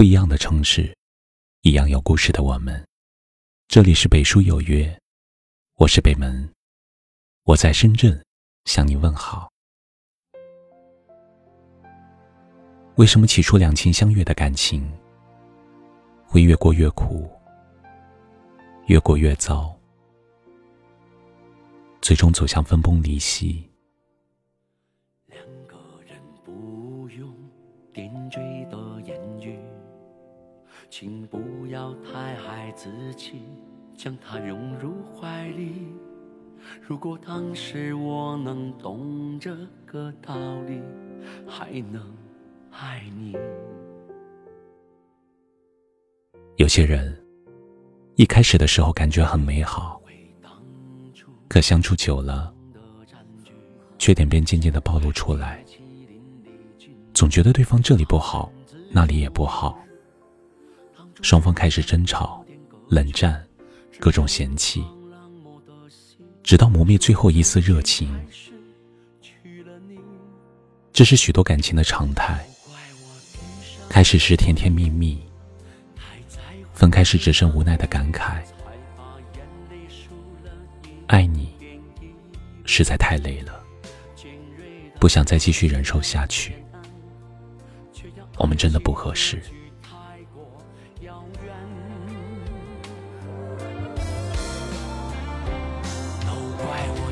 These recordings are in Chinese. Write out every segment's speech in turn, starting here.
不一样的城市，一样有故事的我们。这里是北书有约，我是北门，我在深圳向你问好。为什么起初两情相悦的感情，会越过越苦，越过越糟，最终走向分崩离析？请不要太爱自己，将它拥入怀里。如果当时我能懂这个道理，还能爱你。有些人一开始的时候感觉很美好，可相处久了，缺点便渐渐的暴露出来，总觉得对方这里不好，那里也不好，双方开始争吵、冷战，各种嫌弃，直到磨灭最后一丝热情。这是许多感情的常态。开始时甜甜蜜蜜，分开时只剩无奈的感慨。爱你实在太累了，不想再继续忍受下去。我们真的不合适。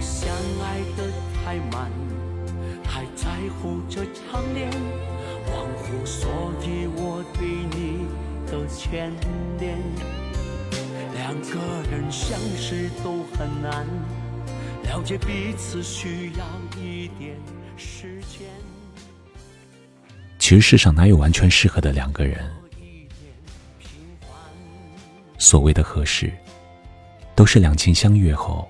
相爱的太慢，太在乎这场恋，忘乎所以我对你的牵连。两个人相识都很难，了解彼此需要一点时间。其实世上哪有完全适合的两个人？所谓的合适，都是两情相悦后，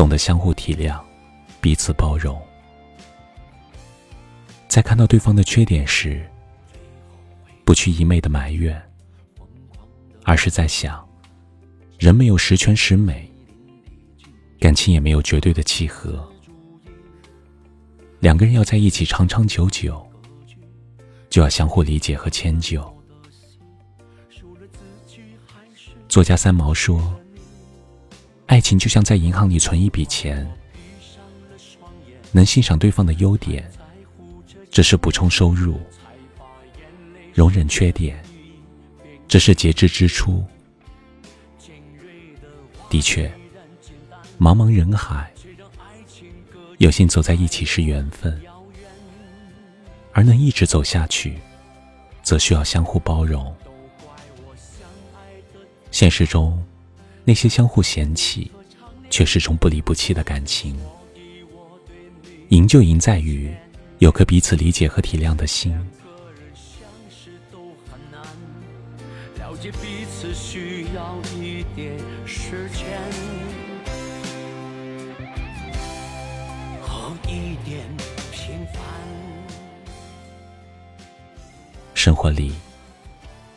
懂得相互体谅，彼此包容。在看到对方的缺点时，不去一昧的埋怨，而是在想，人没有十全十美，感情也没有绝对的契合。两个人要在一起长长久久，就要相互理解和迁就。作家三毛说：“爱情就像在银行里存一笔钱，能欣赏对方的优点，这是补充收入；容忍缺点，这是节制支出。”的确，茫茫人海，有幸走在一起是缘分，而能一直走下去，则需要相互包容。现实中，那些相互嫌弃，却始终不离不弃的感情，赢就赢在于有颗彼此理解和体谅的心。了解彼此需要一点时间和一点平凡。生活里，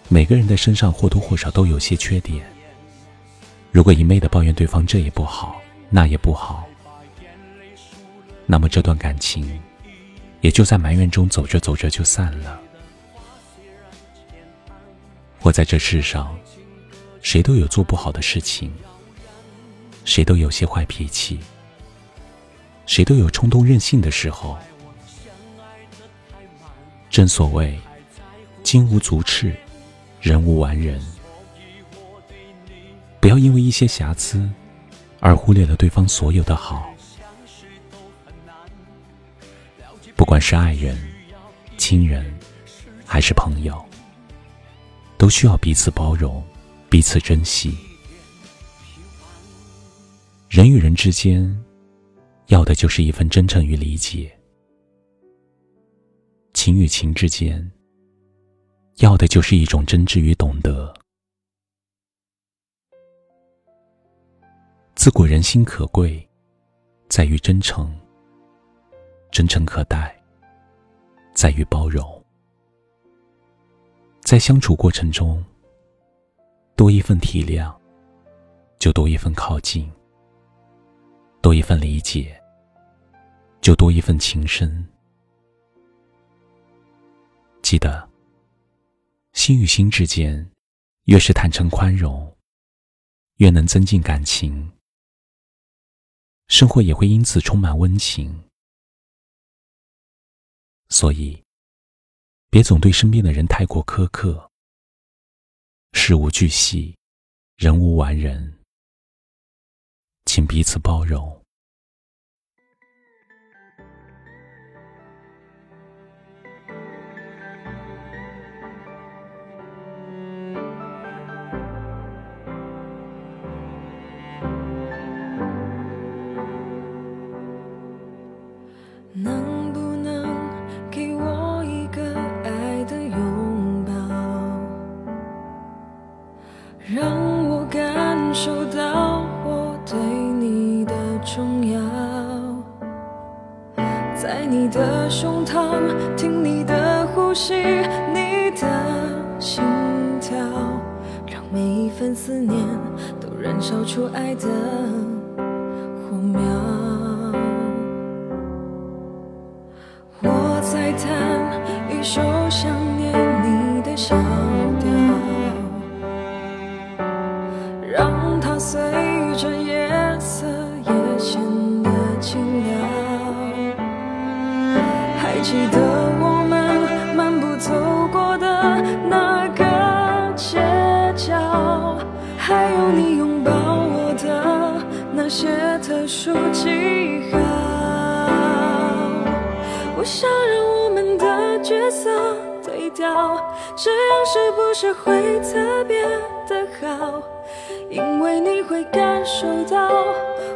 每个人的身上或多或少都有些缺点。如果一昧的抱怨对方这也不好，那也不好，那么这段感情也就在埋怨中走着走着就散了。活在这世上，谁都有做不好的事情，谁都有些坏脾气，谁都有冲动任性的时候。正所谓，金无足赤，人无完人。不要因为一些瑕疵，而忽略了对方所有的好。不管是爱人、亲人，还是朋友。都需要彼此包容，彼此珍惜。人与人之间，要的就是一份真诚与理解；情与情之间，要的就是一种真挚与懂得。自古人心可贵，在于真诚；真诚可待，在于包容。在相处过程中，多一份体谅，就多一份靠近；多一份理解，就多一份情深。记得，心与心之间，越是坦诚宽容，越能增进感情，生活也会因此充满温情。所以，别总对身边的人太过苛刻。事无巨细，人无完人，请彼此包容。让我感受到我对你的重要在你的胸膛听你的呼吸，你的心跳，让每一份思念都燃烧出爱的火苗。我在弹一首记得我们漫步走过的那个街角，还有你拥抱我的那些特殊记号。我想让我们的角色对调，这样是不是会特别的好？因为你会感受到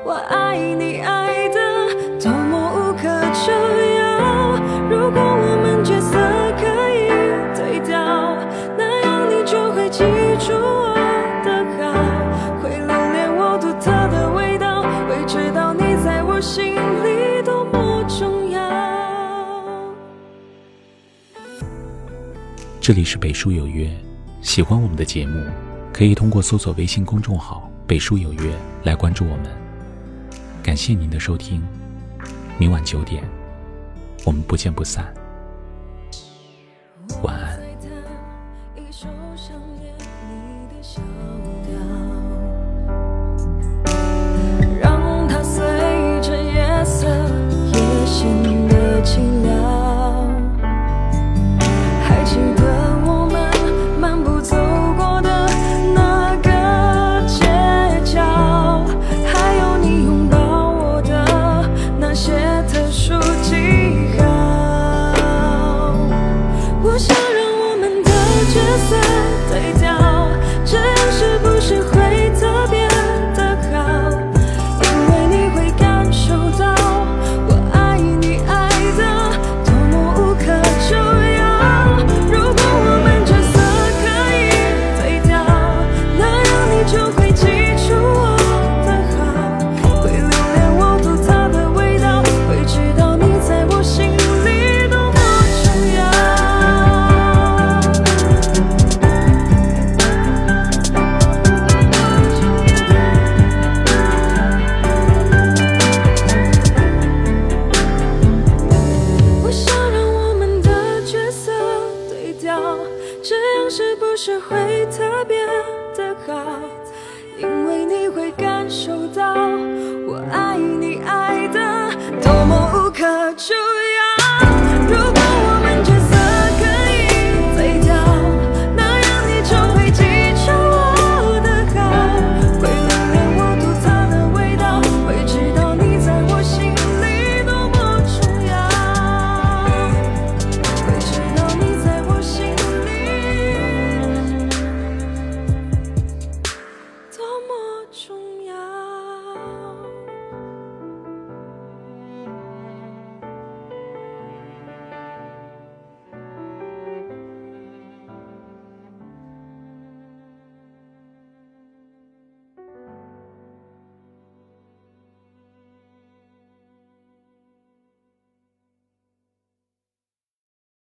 我爱你爱的如果我们角色可以对调，那样你就会记住我的好，会留恋我独特的味道，会知道你在我心里多么重要。这里是北书有约，喜欢我们的节目，可以通过搜索微信公众号“北书有约”来关注我们。感谢您的收听，明晚九点。我们不见不散。